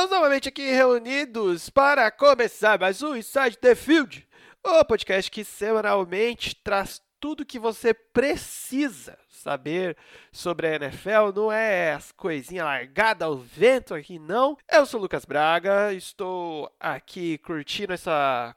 Estamos novamente aqui reunidos para começar mais um Inside the Field, o podcast que semanalmente traz tudo que você precisa saber sobre a NFL, não é as coisinhas largadas ao vento aqui, não. Eu sou o Lucas Braga, estou aqui curtindo essa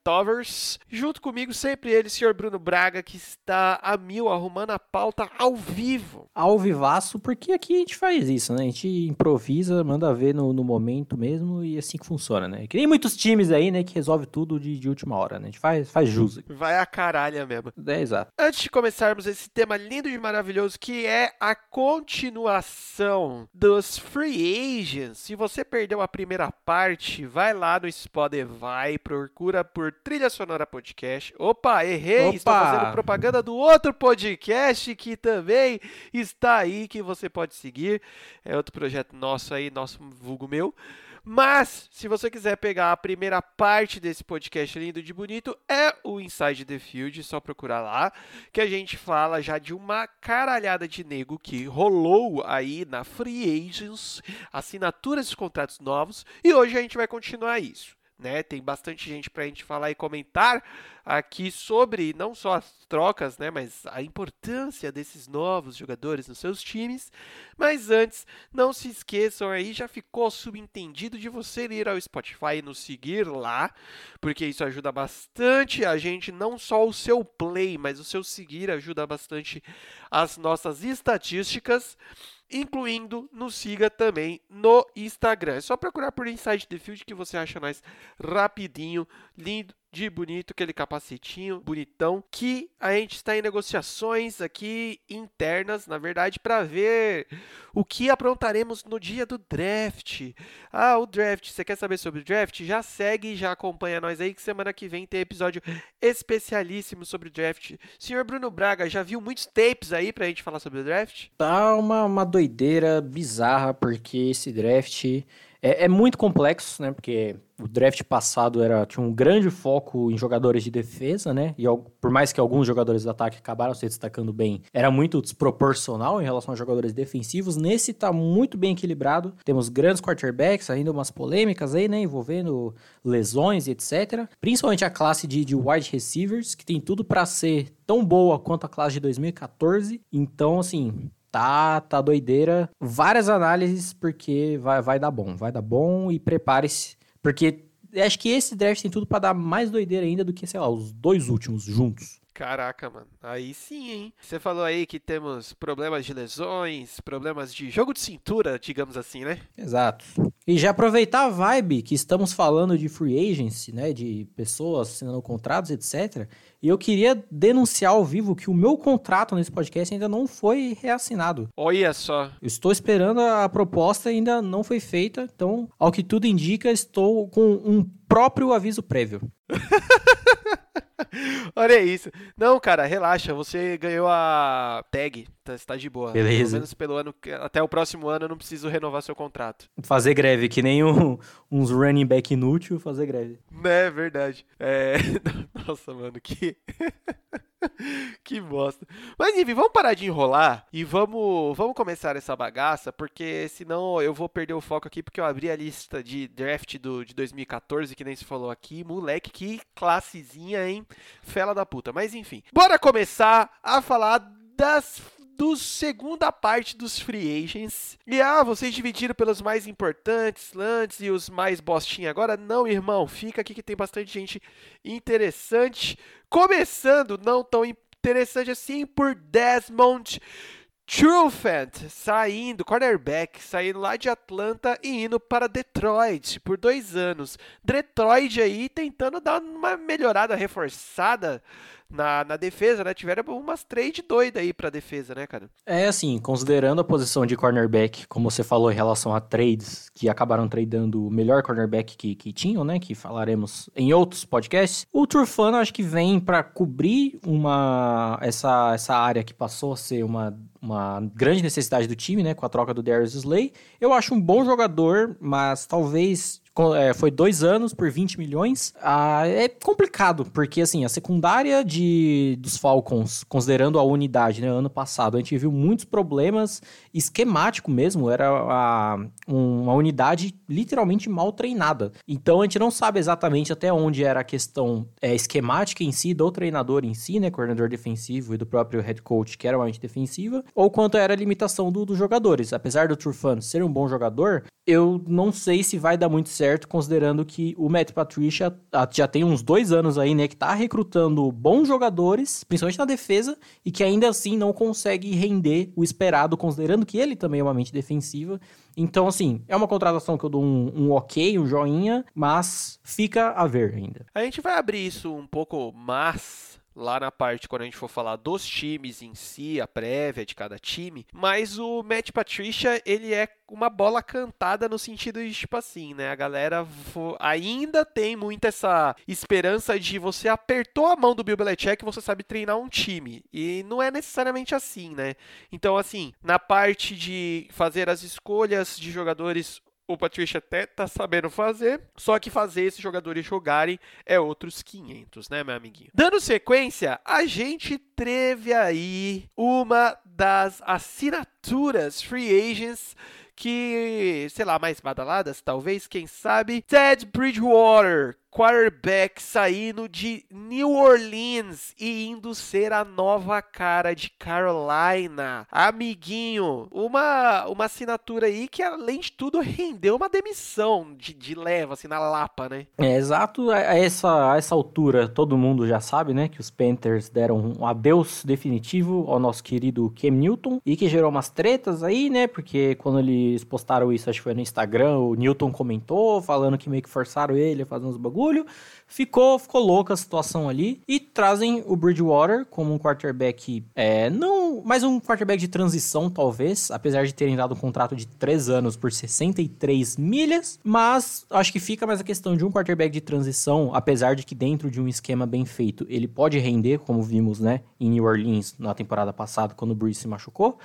quarentovers. Junto comigo, sempre ele, senhor Bruno Braga, que está a mil arrumando a pauta ao vivo. Ao vivaço, porque aqui a gente faz isso, né? A gente improvisa, manda ver no, no momento mesmo e é assim que funciona, né? Que nem muitos times aí, né, que resolve tudo de, de última hora, né? A gente faz, faz jus. Vai a caralho mesmo. É, exato. Antes de começarmos esse tema lindo e maravilhoso que é a continuação dos Free Agents. Se você perdeu a primeira parte, vai lá no Spotify, procura por Trilha Sonora Podcast. Opa, errei, Opa! estou fazendo propaganda do outro podcast que também está aí, que você pode seguir. É outro projeto nosso aí, nosso vulgo meu. Mas, se você quiser pegar a primeira parte desse podcast lindo de bonito, é o Inside the Field, só procurar lá, que a gente fala já de uma caralhada de nego que rolou aí na Free Agents, assinaturas de contratos novos, e hoje a gente vai continuar isso. Né? Tem bastante gente para a gente falar e comentar aqui sobre não só as trocas, né, mas a importância desses novos jogadores nos seus times. Mas antes, não se esqueçam aí, já ficou subentendido de você ir ao Spotify e nos seguir lá, porque isso ajuda bastante a gente, não só o seu play, mas o seu seguir ajuda bastante as nossas estatísticas incluindo nos siga também no Instagram. É só procurar por Inside the Field que você acha nós rapidinho, lindo, de bonito, aquele capacetinho bonitão, que a gente está em negociações aqui internas, na verdade, para ver o que aprontaremos no dia do draft. Ah, o draft, você quer saber sobre o draft? Já segue, já acompanha nós aí, que semana que vem tem episódio especialíssimo sobre o draft. Senhor Bruno Braga, já viu muitos tapes aí pra gente falar sobre o draft? Tá uma, uma doideira bizarra, porque esse draft é, é muito complexo, né? Porque o draft passado era, tinha um grande foco em jogadores de defesa, né? E por mais que alguns jogadores de ataque acabaram se destacando bem, era muito desproporcional em relação a jogadores defensivos. Nesse tá muito bem equilibrado. Temos grandes quarterbacks, ainda umas polêmicas aí, né? Envolvendo lesões e etc. Principalmente a classe de, de wide receivers, que tem tudo para ser tão boa quanto a classe de 2014. Então, assim, Tá, tá doideira. Várias análises, porque vai, vai dar bom. Vai dar bom e prepare-se. Porque acho que esse draft tem tudo para dar mais doideira ainda do que, sei lá, os dois últimos juntos. Caraca, mano. Aí sim, hein? Você falou aí que temos problemas de lesões, problemas de jogo de cintura, digamos assim, né? Exato. E já aproveitar a vibe que estamos falando de free agency, né? De pessoas assinando contratos, etc. E eu queria denunciar ao vivo que o meu contrato nesse podcast ainda não foi reassinado. Olha só. Eu estou esperando a proposta, ainda não foi feita. Então, ao que tudo indica, estou com um próprio aviso prévio. Olha isso. Não, cara, relaxa. Você ganhou a tag. Tá, está de boa. Beleza. Pelo menos pelo ano. Até o próximo ano eu não preciso renovar seu contrato. Fazer greve, que nem um, uns running back inútil fazer greve. É verdade. É... Nossa, mano, que. que bosta. Mas enfim, vamos parar de enrolar e vamos, vamos começar essa bagaça, porque senão eu vou perder o foco aqui, porque eu abri a lista de draft do, de 2014, que nem se falou aqui. Moleque, que classezinha, hein? Fela da puta. Mas enfim, bora começar a falar das do segunda parte dos free agents. E ah, vocês dividiram pelos mais importantes antes e os mais bostinha agora? Não, irmão, fica aqui que tem bastante gente interessante. Começando, não tão interessante assim, por Desmond Trufant saindo, cornerback, saindo lá de Atlanta e indo para Detroit por dois anos. Detroit aí tentando dar uma melhorada, reforçada na, na defesa, né? Tiveram umas trade doidas aí pra defesa, né, cara? É, assim, considerando a posição de cornerback, como você falou em relação a trades, que acabaram tradando o melhor cornerback que, que tinham, né? Que falaremos em outros podcasts. O Turfano acho que vem para cobrir uma essa, essa área que passou a ser uma uma grande necessidade do time, né, com a troca do Darius Slay. Eu acho um bom jogador, mas talvez é, foi dois anos por 20 milhões. Ah, é complicado, porque assim, a secundária de, dos Falcons, considerando a unidade, né, ano passado, a gente viu muitos problemas esquemático mesmo, era a, uma unidade literalmente mal treinada. Então a gente não sabe exatamente até onde era a questão é, esquemática em si, do treinador em si, né, coordenador defensivo e do próprio head coach, que era uma mente defensiva, ou quanto era a limitação do, dos jogadores. Apesar do Turfan ser um bom jogador, eu não sei se vai dar muito certo, considerando que o Matt Patricia já tem uns dois anos aí, né, que tá recrutando bons jogadores, principalmente na defesa, e que ainda assim não consegue render o esperado, considerando que ele também é uma mente defensiva. Então, assim, é uma contratação que eu dou um, um ok, um joinha, mas fica a ver ainda. A gente vai abrir isso um pouco mais lá na parte quando a gente for falar dos times em si, a prévia de cada time, mas o Matt Patricia, ele é uma bola cantada no sentido de tipo assim, né? A galera ainda tem muito essa esperança de você apertou a mão do Bill Belichick e você sabe treinar um time. E não é necessariamente assim, né? Então, assim, na parte de fazer as escolhas de jogadores o Patricia até tá sabendo fazer, só que fazer esses jogadores jogarem é outros 500, né, meu amiguinho? Dando sequência, a gente teve aí uma das assinaturas free agents que, sei lá, mais badaladas, talvez, quem sabe, Ted Bridgewater, quarterback saindo de New Orleans e indo ser a nova cara de Carolina. Amiguinho, uma, uma assinatura aí que, além de tudo, rendeu uma demissão de, de leva, assim, na lapa, né? É, exato. A essa, a essa altura, todo mundo já sabe, né, que os Panthers deram um adeus definitivo ao nosso querido Cam Newton e que gerou umas tretas aí, né, porque quando eles postaram isso, acho que foi no Instagram, o Newton comentou, falando que meio que forçaram ele a fazer uns bagulhos bagulho. Ficou, ficou louca a situação ali. E trazem o Bridgewater como um quarterback. É, não. Mais um quarterback de transição, talvez. Apesar de terem dado um contrato de 3 anos por 63 milhas. Mas acho que fica mais a questão de um quarterback de transição. Apesar de que dentro de um esquema bem feito, ele pode render, como vimos, né? Em New Orleans na temporada passada, quando o Breeze se machucou.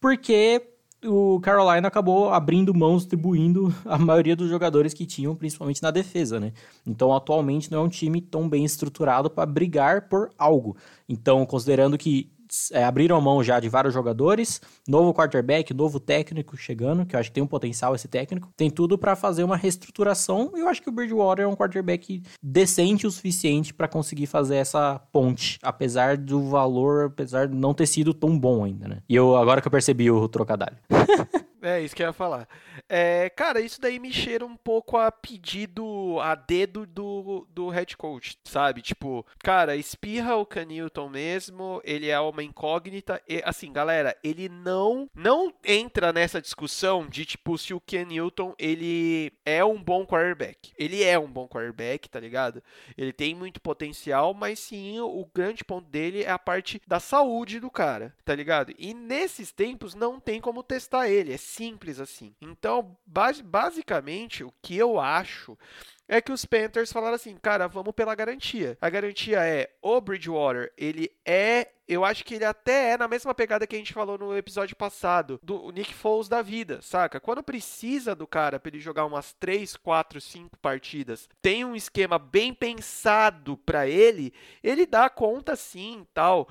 Porque o Carolina acabou abrindo mão, distribuindo a maioria dos jogadores que tinham, principalmente na defesa, né? Então, atualmente não é um time tão bem estruturado para brigar por algo. Então, considerando que é, abriram mão já de vários jogadores, novo quarterback, novo técnico chegando, que eu acho que tem um potencial esse técnico. Tem tudo para fazer uma reestruturação e eu acho que o Bridgewater é um quarterback decente o suficiente para conseguir fazer essa ponte, apesar do valor, apesar de não ter sido tão bom ainda, né? E eu agora que eu percebi o trocadilho. É, isso que eu ia falar. É, cara, isso daí me cheira um pouco a pedido, a dedo do, do head coach, sabe? Tipo, cara, espirra o Canilton mesmo, ele é uma incógnita. E, assim, galera, ele não não entra nessa discussão de, tipo, se o Newton, ele é um bom quarterback. Ele é um bom quarterback, tá ligado? Ele tem muito potencial, mas sim, o grande ponto dele é a parte da saúde do cara, tá ligado? E nesses tempos não tem como testar ele, é simples assim. Então, basicamente, o que eu acho é que os Panthers falaram assim, cara, vamos pela garantia. A garantia é o Bridgewater, ele é, eu acho que ele até é na mesma pegada que a gente falou no episódio passado, do Nick Foles da vida, saca? Quando precisa do cara para ele jogar umas 3, 4, 5 partidas, tem um esquema bem pensado para ele, ele dá conta sim, tal.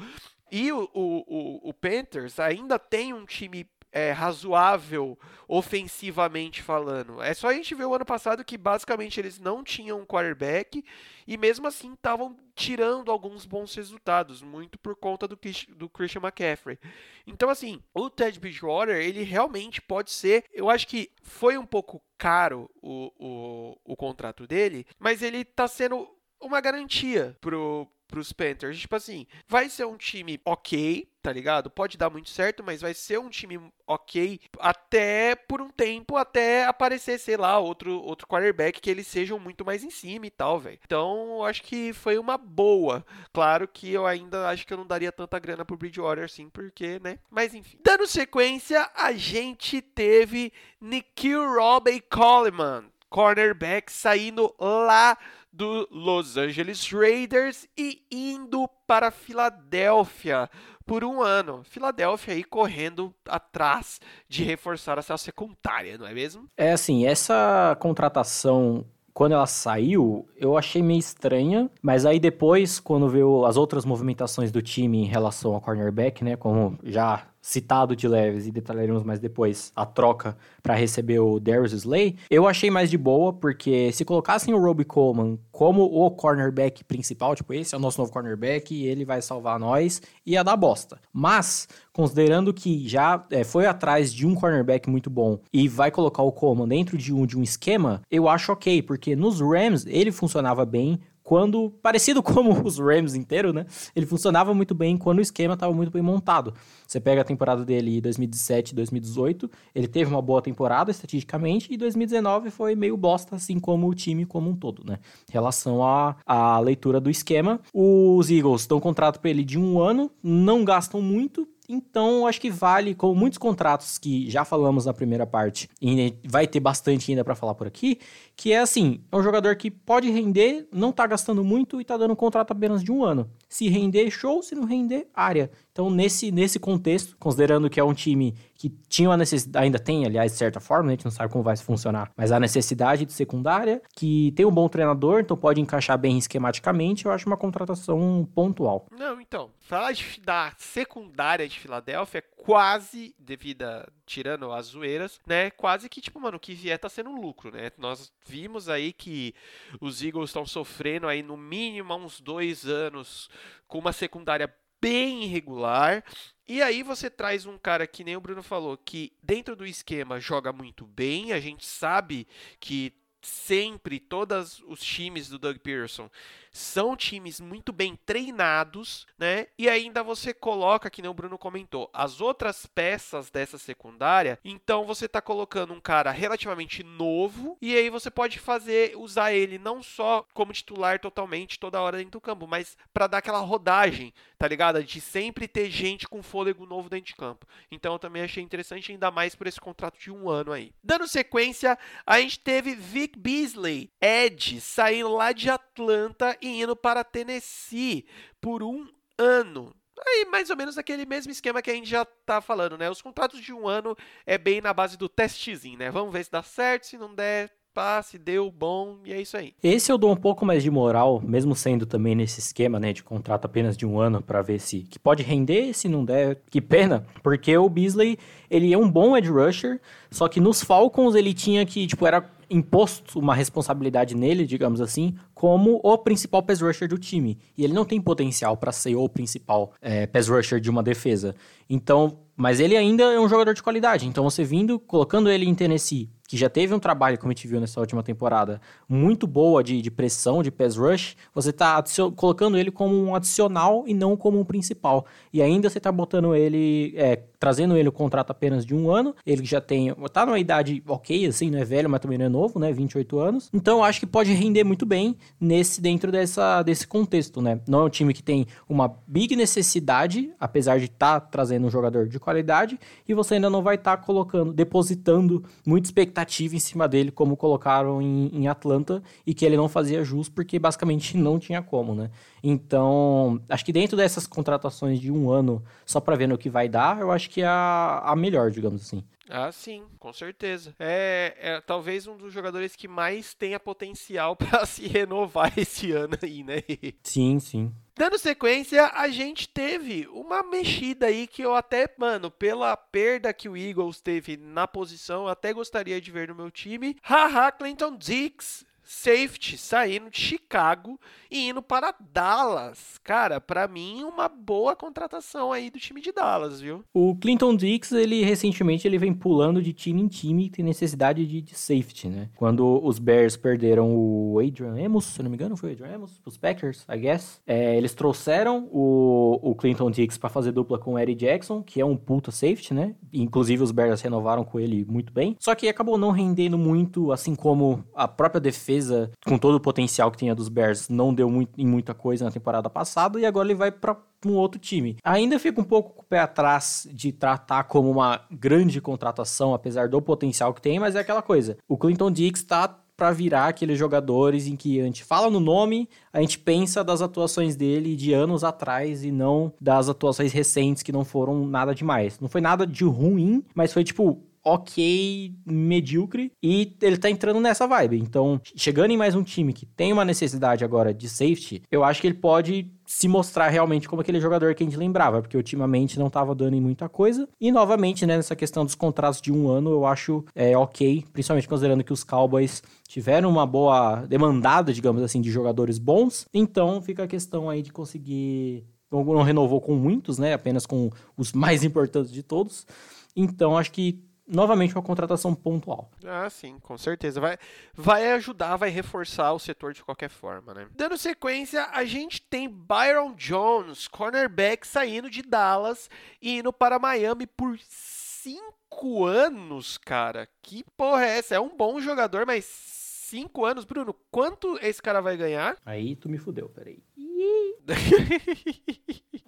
E o, o, o, Panthers ainda tem um time é, razoável ofensivamente falando. É só a gente ver o ano passado que basicamente eles não tinham um quarterback e mesmo assim estavam tirando alguns bons resultados, muito por conta do, do Christian McCaffrey. Então, assim, o Ted Bridgewater, ele realmente pode ser. Eu acho que foi um pouco caro o, o, o contrato dele, mas ele está sendo uma garantia pro, pros Panthers. Tipo assim, vai ser um time ok, tá ligado? Pode dar muito certo, mas vai ser um time ok até por um tempo, até aparecer, sei lá, outro, outro quarterback que eles sejam muito mais em cima e tal, velho. Então, acho que foi uma boa. Claro que eu ainda acho que eu não daria tanta grana pro Bridgewater assim, porque, né? Mas enfim. Dando sequência, a gente teve Nikhil Robbie Coleman, cornerback, saindo lá do Los Angeles Raiders e indo para Filadélfia por um ano. Filadélfia aí correndo atrás de reforçar a sua secundária, não é mesmo? É assim, essa contratação quando ela saiu, eu achei meio estranha, mas aí depois, quando veio as outras movimentações do time em relação ao cornerback, né, como já citado de leves e detalharemos mais depois a troca para receber o Darius Slay, eu achei mais de boa, porque se colocassem o Roby Coleman como o cornerback principal, tipo, esse é o nosso novo cornerback e ele vai salvar nós, ia dar bosta. Mas, considerando que já é, foi atrás de um cornerback muito bom e vai colocar o Coleman dentro de um, de um esquema, eu acho ok, porque nos Rams ele funcionava bem, quando, parecido como os Rams inteiro, né? Ele funcionava muito bem quando o esquema estava muito bem montado. Você pega a temporada dele em 2017 2018, ele teve uma boa temporada estatisticamente, e 2019 foi meio bosta, assim como o time como um todo, né? Em relação à, à leitura do esquema. Os Eagles dão um contrato para ele de um ano, não gastam muito, então, acho que vale, como muitos contratos que já falamos na primeira parte, e vai ter bastante ainda para falar por aqui, que é assim, é um jogador que pode render, não tá gastando muito e tá dando um contrato apenas de um ano. Se render, show, se não render, área. Então, nesse, nesse contexto, considerando que é um time que tinha uma necessidade, ainda tem, aliás, de certa forma, né? a gente não sabe como vai funcionar, mas a necessidade de secundária, que tem um bom treinador, então pode encaixar bem esquematicamente, eu acho uma contratação pontual. Não, então, falar de, da secundária de Filadélfia é quase, devido a, tirando as zoeiras, né, quase que, tipo, mano, o que vier tá sendo um lucro, né? Nós vimos aí que os Eagles estão sofrendo aí no mínimo uns dois anos com uma secundária bem irregular. E aí você traz um cara que nem o Bruno falou, que dentro do esquema joga muito bem. A gente sabe que sempre todos os times do Doug Pearson são times muito bem treinados, né? E ainda você coloca, que nem o Bruno comentou, as outras peças dessa secundária. Então você está colocando um cara relativamente novo e aí você pode fazer usar ele não só como titular totalmente toda hora dentro do campo, mas para dar aquela rodagem, tá ligado? De sempre ter gente com fôlego novo dentro de campo. Então eu também achei interessante ainda mais por esse contrato de um ano aí. Dando sequência, a gente teve Vic Beasley, Ed, saindo lá de Atlanta e indo para Tennessee por um ano. Aí, mais ou menos aquele mesmo esquema que a gente já tá falando, né? Os contratos de um ano é bem na base do testezinho, né? Vamos ver se dá certo, se não der, passe, deu bom, e é isso aí. Esse eu dou um pouco mais de moral, mesmo sendo também nesse esquema, né, de contrato apenas de um ano, para ver se que pode render, se não der, que pena, porque o Beasley, ele é um bom edge rusher, só que nos Falcons ele tinha que, tipo, era imposto uma responsabilidade nele, digamos assim, como o principal pass rusher do time. E ele não tem potencial para ser o principal é, pass rusher de uma defesa. Então, mas ele ainda é um jogador de qualidade. Então, você vindo, colocando ele em Tennessee, que já teve um trabalho, como a gente viu nessa última temporada, muito boa de, de pressão, de pass rush, você está colocando ele como um adicional e não como um principal. E ainda você está botando ele, é, trazendo ele o contrato apenas de um ano. Ele já tem, tá numa idade ok, assim, não é velho, mas também não é novo, né? 28 anos. Então acho que pode render muito bem nesse dentro dessa, desse contexto, né? Não é um time que tem uma big necessidade, apesar de estar tá trazendo um jogador de qualidade, e você ainda não vai estar tá colocando, depositando muita expectativa em cima dele, como colocaram em, em Atlanta, e que ele não fazia jus, porque basicamente não tinha como, né? Então, acho que dentro dessas contratações de um ano, só para ver no que vai dar, eu acho que é a, a melhor, digamos assim. Ah, sim, com certeza. É, é, talvez um dos jogadores que mais tenha potencial para se renovar esse ano aí, né? Sim, sim. Dando sequência, a gente teve uma mexida aí que eu até, mano, pela perda que o Eagles teve na posição, até gostaria de ver no meu time. Haha, Clinton Dix safety saindo de Chicago e indo para Dallas. Cara, para mim uma boa contratação aí do time de Dallas, viu? O Clinton Dix, ele recentemente ele vem pulando de time em time e tem necessidade de, de, safety, né? Quando os Bears perderam o Adrian Amos, se não me engano, foi o Adrian Amos, os Packers, I guess. É, eles trouxeram o, o Clinton Dix para fazer dupla com o Eddie Jackson, que é um puta safety, né? Inclusive os Bears renovaram com ele muito bem. Só que acabou não rendendo muito, assim como a própria defesa, com todo o potencial que tinha dos Bears, não deu muito, em muita coisa na temporada passada e agora ele vai para um outro time. Ainda fica um pouco com o pé atrás de tratar como uma grande contratação, apesar do potencial que tem, mas é aquela coisa. O Clinton Dix está para virar aqueles jogadores em que a gente fala no nome, a gente pensa das atuações dele de anos atrás e não das atuações recentes que não foram nada demais. Não foi nada de ruim, mas foi tipo ok, medíocre, e ele tá entrando nessa vibe. Então, chegando em mais um time que tem uma necessidade agora de safety, eu acho que ele pode se mostrar realmente como aquele jogador que a gente lembrava, porque ultimamente não estava dando em muita coisa. E novamente, né, nessa questão dos contratos de um ano, eu acho é, ok, principalmente considerando que os Cowboys tiveram uma boa demandada, digamos assim, de jogadores bons. Então fica a questão aí de conseguir. Não renovou com muitos, né? Apenas com os mais importantes de todos. Então acho que novamente uma contratação pontual. Ah, sim, com certeza. Vai, vai ajudar, vai reforçar o setor de qualquer forma, né? Dando sequência, a gente tem Byron Jones, cornerback, saindo de Dallas e indo para Miami por cinco anos, cara. Que porra é essa? É um bom jogador, mas cinco anos, Bruno, quanto esse cara vai ganhar? Aí tu me fudeu, peraí.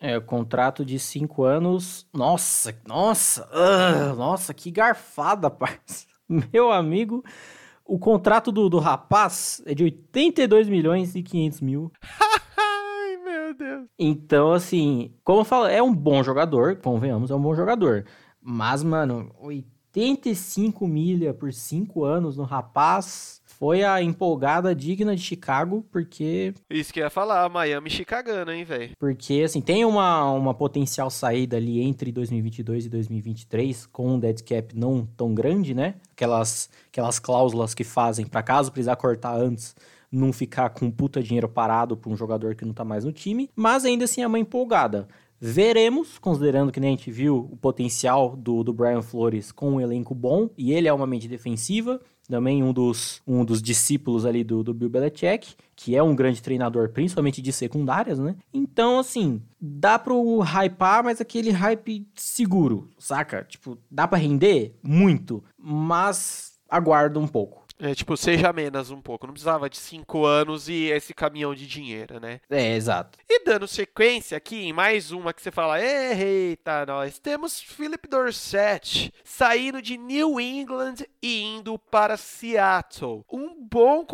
É, contrato de cinco anos. Nossa, nossa, uh, nossa, que garfada, parça. Meu amigo, o contrato do, do rapaz é de 82 milhões e 500 mil. Ai, meu Deus. Então, assim, como eu falo, é um bom jogador, convenhamos, é um bom jogador. Mas, mano, 85 milha por cinco anos no rapaz foi a empolgada digna de Chicago, porque. Isso que eu ia falar, Miami Chicagano, hein, velho? Porque, assim, tem uma, uma potencial saída ali entre 2022 e 2023, com um dead cap não tão grande, né? Aquelas, aquelas cláusulas que fazem para caso precisar cortar antes não ficar com puta dinheiro parado para um jogador que não tá mais no time, mas ainda assim é uma empolgada. Veremos, considerando que nem a gente viu o potencial do, do Brian Flores com um elenco bom, e ele é uma mente defensiva, também um dos, um dos discípulos ali do, do Bill Belichick, que é um grande treinador, principalmente de secundárias, né? Então, assim, dá pro hypar, mas aquele hype seguro, saca? Tipo, dá para render? Muito, mas aguarda um pouco. É, tipo, seja menos um pouco. Não precisava de cinco anos e esse caminhão de dinheiro, né? É, exato. E dando sequência aqui em mais uma que você fala, eita, nós temos Philip Dorsett saindo de New England e indo para Seattle. Um bom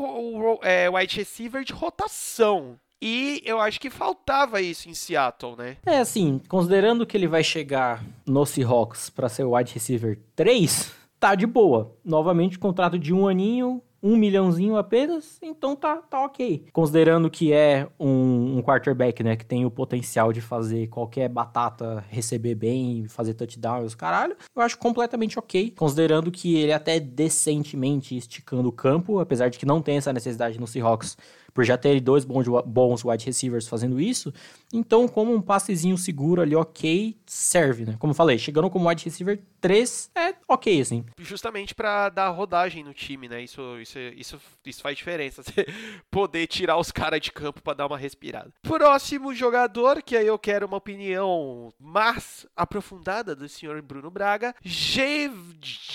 é, wide receiver de rotação. E eu acho que faltava isso em Seattle, né? É, assim, considerando que ele vai chegar no Seahawks para ser o wide receiver 3, tá de boa. Novamente, contrato de um aninho, um milhãozinho apenas, então tá, tá ok. Considerando que é um, um, quarterback, né, que tem o potencial de fazer qualquer batata receber bem, fazer touchdown e os caralho, eu acho completamente ok. Considerando que ele até decentemente esticando o campo, apesar de que não tem essa necessidade no Seahawks por já ter dois bons, bons wide receivers fazendo isso. Então, como um passezinho seguro ali, ok, serve, né? Como eu falei, chegando como wide receiver 3, é ok, assim. Justamente para dar rodagem no time, né? Isso, isso, isso, isso faz diferença. Você poder tirar os caras de campo para dar uma respirada. Próximo jogador, que aí eu quero uma opinião mais aprofundada do senhor Bruno Braga. J...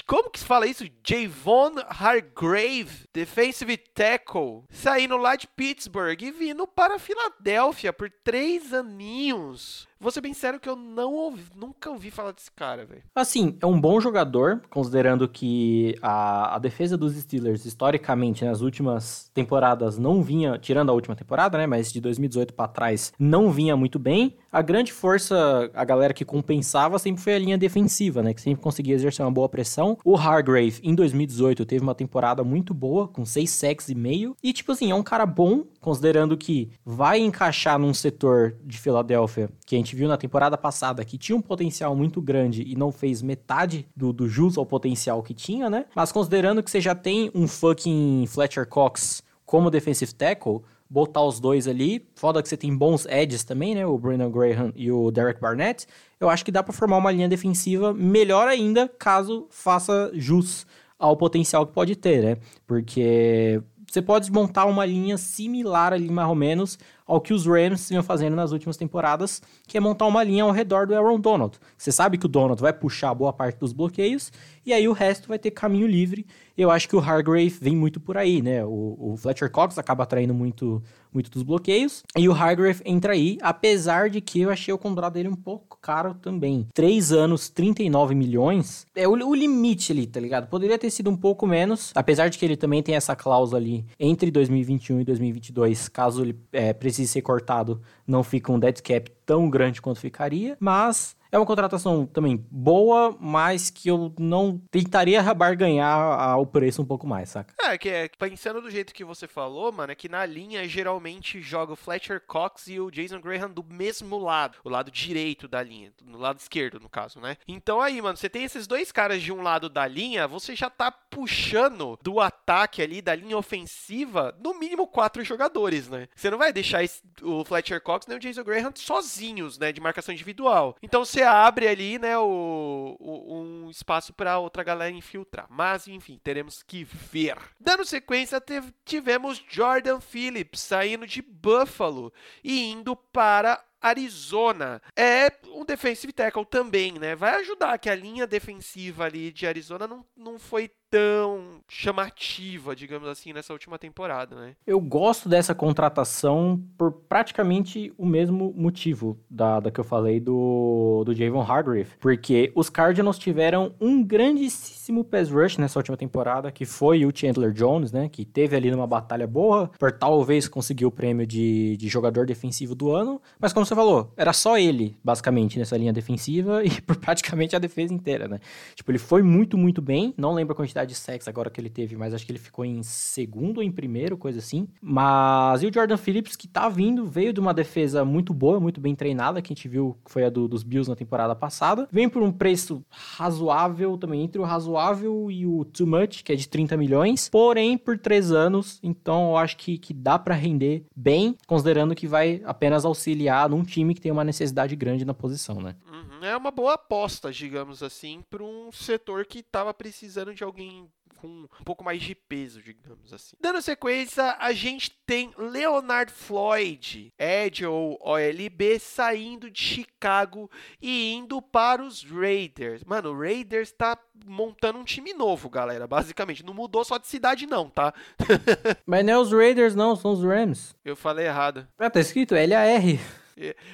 Como que se fala isso? Javon Hargrave, defensive tackle, saindo lá de Pittsburgh e vindo para Filadélfia por três aninhos. Vou ser bem sério que eu não ouvi, nunca ouvi falar desse cara, velho. Assim, é um bom jogador, considerando que a, a defesa dos Steelers, historicamente, nas últimas temporadas, não vinha, tirando a última temporada, né, mas de 2018 para trás, não vinha muito bem. A grande força, a galera que compensava sempre foi a linha defensiva, né, que sempre conseguia exercer uma boa pressão. O Hargrave, em 2018, teve uma temporada muito boa, com seis sacks e meio. E, tipo assim, é um cara bom, considerando que vai encaixar num setor de Filadélfia que a gente viu na temporada passada que tinha um potencial muito grande e não fez metade do, do jus ao potencial que tinha, né? Mas considerando que você já tem um fucking Fletcher Cox como defensive tackle, botar os dois ali, foda que você tem bons edges também, né? O Brandon Graham e o Derek Barnett. Eu acho que dá para formar uma linha defensiva melhor ainda, caso faça jus ao potencial que pode ter, né? Porque você pode montar uma linha similar ali, mais ou menos, ao que os Rams vinham fazendo nas últimas temporadas, que é montar uma linha ao redor do Aaron Donald. Você sabe que o Donald vai puxar boa parte dos bloqueios, e aí o resto vai ter caminho livre. Eu acho que o Hargrave vem muito por aí, né? O, o Fletcher Cox acaba atraindo muito, muito dos bloqueios, e o Hargrave entra aí, apesar de que eu achei o contrato dele um pouco caro também. Três anos, 39 milhões, é o, o limite ali, tá ligado? Poderia ter sido um pouco menos, apesar de que ele também tem essa cláusula ali entre 2021 e 2022, caso ele é, precise ser cortado, não fica um dead cap tão grande quanto ficaria, mas é uma contratação também boa, mas que eu não tentaria barganhar o preço um pouco mais, saca? É, que é, pensando do jeito que você falou, mano, é que na linha geralmente joga o Fletcher Cox e o Jason Graham do mesmo lado, o lado direito da linha, no lado esquerdo, no caso, né? Então aí, mano, você tem esses dois caras de um lado da linha, você já tá puxando do ataque ali, da linha ofensiva, no mínimo quatro jogadores, né? Você não vai deixar esse, o Fletcher Cox nem o Jason Graham sozinhos, né, de marcação individual. Então você abre ali, né, o, o um espaço para outra galera infiltrar. Mas, enfim, teremos que ver. Dando sequência, tivemos Jordan Phillips saindo de Buffalo e indo para Arizona. É um defensive tackle também, né? Vai ajudar que a linha defensiva ali de Arizona não, não foi tão chamativa, digamos assim, nessa última temporada, né? Eu gosto dessa contratação por praticamente o mesmo motivo da, da que eu falei do, do Javon Hargrave, porque os Cardinals tiveram um grandíssimo pass rush nessa última temporada, que foi o Chandler Jones, né, que teve ali numa batalha boa, por talvez conseguir o prêmio de, de jogador defensivo do ano, mas como você falou, era só ele, basicamente, nessa linha defensiva e por praticamente a defesa inteira, né? Tipo, ele foi muito, muito bem, não lembro a quantidade de sacks agora que ele teve, mas acho que ele ficou em segundo ou em primeiro, coisa assim. Mas e o Jordan Phillips, que tá vindo, veio de uma defesa muito boa, muito bem treinada, que a gente viu que foi a do, dos Bills na temporada passada. Vem por um preço razoável, também entre o razoável e o too much, que é de 30 milhões, porém por três anos, então eu acho que, que dá para render bem, considerando que vai apenas auxiliar num time que tem uma necessidade grande na posição, né? Uhum, é uma boa aposta, digamos assim, para um setor que estava precisando de alguém com um pouco mais de peso, digamos assim. Dando sequência, a gente tem Leonard Floyd, Edge ou OLB, saindo de Chicago e indo para os Raiders. Mano, o Raiders tá montando um time novo, galera, basicamente. Não mudou só de cidade, não, tá? Mas não é os Raiders, não, são os Rams. Eu falei errado. Ah, tá escrito L-A-R.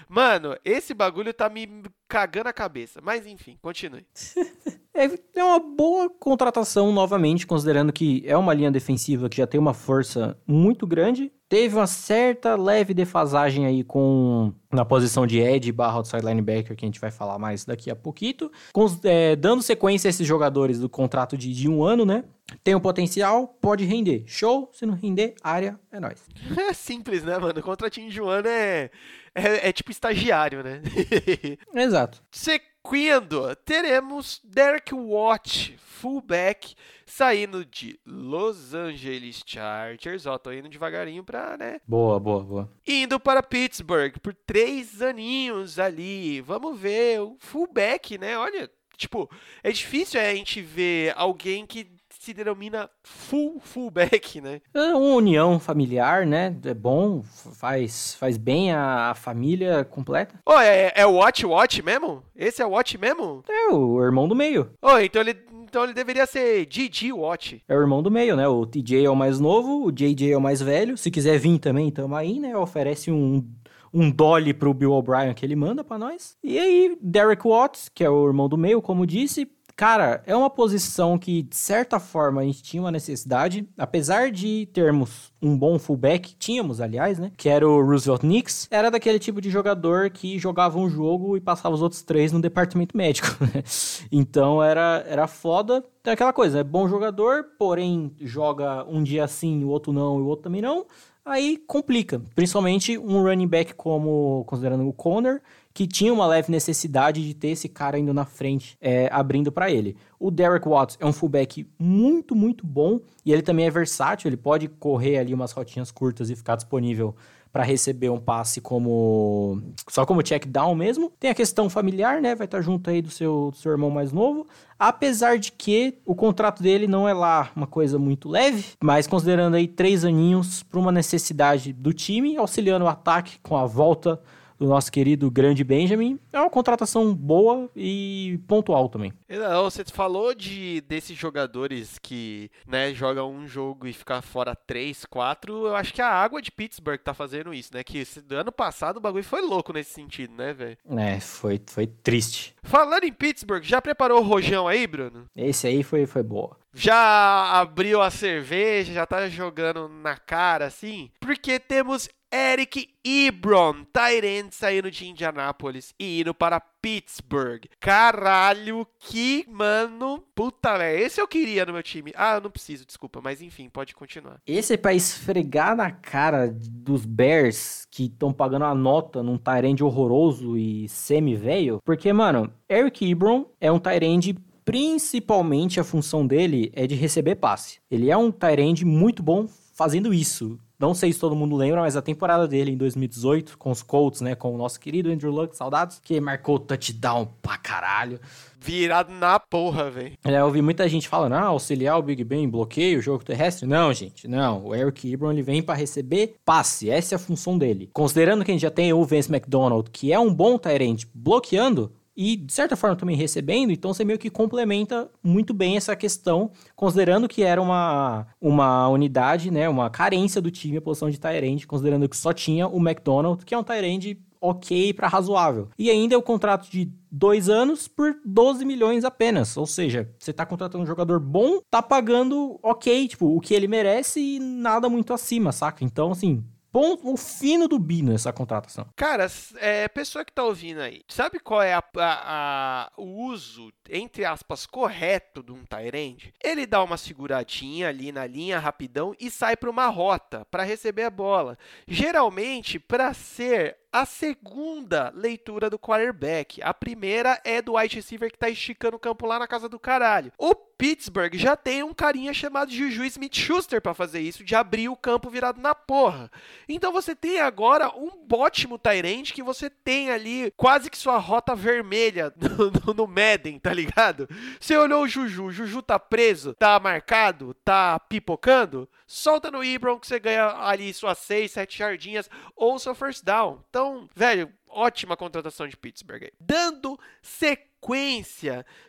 Mano, esse bagulho tá me cagando a cabeça. Mas enfim, continue. É, é uma boa contratação novamente, considerando que é uma linha defensiva que já tem uma força muito grande. Teve uma certa leve defasagem aí com na posição de Ed barra outside linebacker, que a gente vai falar mais daqui a pouquinho. Com, é, dando sequência a esses jogadores do contrato de, de um ano, né? Tem o um potencial, pode render. Show, se não render, área é nóis. É simples, né, mano? O contratinho de um ano é, é, é tipo estagiário, né? Exato. Sequendo, teremos Derek Watt, fullback, saindo de Los Angeles Chargers. Ó, tô indo devagarinho pra, né? Boa, boa, boa. Indo para Pittsburgh por três aninhos ali. Vamos ver o fullback, né? Olha, tipo, é difícil a gente ver alguém que se denomina full fullback, né? É uma união familiar, né? É bom, faz, faz bem a, família completa. Oh, é, é o Watch Watch mesmo? Esse é o Watch mesmo? É, o irmão do meio. Oh, então ele, então ele deveria ser Gigi Watch. É o irmão do meio, né? O TJ é o mais novo, o JJ é o mais velho. Se quiser vir também, tamo aí, né? Oferece um um dolly pro Bill O'Brien que ele manda para nós. E aí, Derek Watts, que é o irmão do meio, como disse, Cara, é uma posição que, de certa forma, a gente tinha uma necessidade. Apesar de termos um bom fullback, tínhamos, aliás, né? Que era o Roosevelt Knicks. Era daquele tipo de jogador que jogava um jogo e passava os outros três no departamento médico. Né? então era, era foda. Tem aquela coisa, é bom jogador, porém joga um dia sim, o outro não e o outro também não. Aí complica. Principalmente um running back como, considerando o Conner, que tinha uma leve necessidade de ter esse cara indo na frente, é, abrindo para ele. O Derek Watts é um fullback muito, muito bom e ele também é versátil, ele pode correr ali umas rotinhas curtas e ficar disponível para receber um passe como só como check down mesmo. Tem a questão familiar, né? Vai estar junto aí do seu, do seu irmão mais novo. Apesar de que o contrato dele não é lá uma coisa muito leve, mas considerando aí três aninhos para uma necessidade do time, auxiliando o ataque com a volta do nosso querido grande Benjamin. É uma contratação boa e pontual também. Não, você falou de desses jogadores que, né, jogam um jogo e ficar fora três, quatro. Eu acho que a água de Pittsburgh tá fazendo isso, né? Que esse, ano passado o bagulho foi louco nesse sentido, né, velho? É, foi, foi triste. Falando em Pittsburgh, já preparou o rojão aí, Bruno? Esse aí foi, foi boa já abriu a cerveja, já tá jogando na cara assim, porque temos Eric Ebron, Tyrant saindo de Indianápolis e indo para Pittsburgh. Caralho, que mano. Puta, velho. Esse eu queria no meu time. Ah, eu não preciso, desculpa. Mas enfim, pode continuar. Esse é pra esfregar na cara dos Bears que estão pagando a nota num Tyrande horroroso e semi-velho. Porque, mano, Eric Ebron é um Tyrande principalmente a função dele é de receber passe. Ele é um Tyrande muito bom fazendo isso. Não sei se todo mundo lembra, mas a temporada dele em 2018, com os Colts, né, com o nosso querido Andrew Luck, saudades, que marcou touchdown pra caralho. Virado na porra, velho. É, eu ouvi muita gente falando, ah, auxiliar o Big Ben, bloqueio, o jogo terrestre. Não, gente, não. O Eric Ebron, ele vem para receber passe. Essa é a função dele. Considerando que a gente já tem o Vince McDonald, que é um bom Tyrant bloqueando, e de certa forma também recebendo, então você meio que complementa muito bem essa questão, considerando que era uma, uma unidade, né, uma carência do time a posição de Tyrande, considerando que só tinha o McDonald, que é um Tyrande ok para razoável. E ainda é o contrato de dois anos por 12 milhões apenas. Ou seja, você tá contratando um jogador bom, tá pagando ok, tipo, o que ele merece e nada muito acima, saca? Então, assim, ponto, o fino do Bino essa contratação. Cara, é, pessoa que tá ouvindo aí, sabe qual é a, a, a, o uso, entre aspas, correto de um Tyrande? Ele dá uma seguradinha ali na linha rapidão e sai para uma rota para receber a bola. Geralmente, para ser a segunda leitura do quarterback. A primeira é do wide receiver que tá esticando o campo lá na casa do caralho. O Pittsburgh já tem um carinha chamado Juju Smith-Schuster para fazer isso, de abrir o campo virado na porra. Então você tem agora um ótimo Tyrant que você tem ali quase que sua rota vermelha no, no, Madden, tá ligado? Você olhou o Juju, o Juju tá preso, tá marcado, tá pipocando, solta no Ibron que você ganha ali suas 6, 7 jardinhas ou seu first down. Então velho, ótima contratação de Pittsburgh. Dando sequência,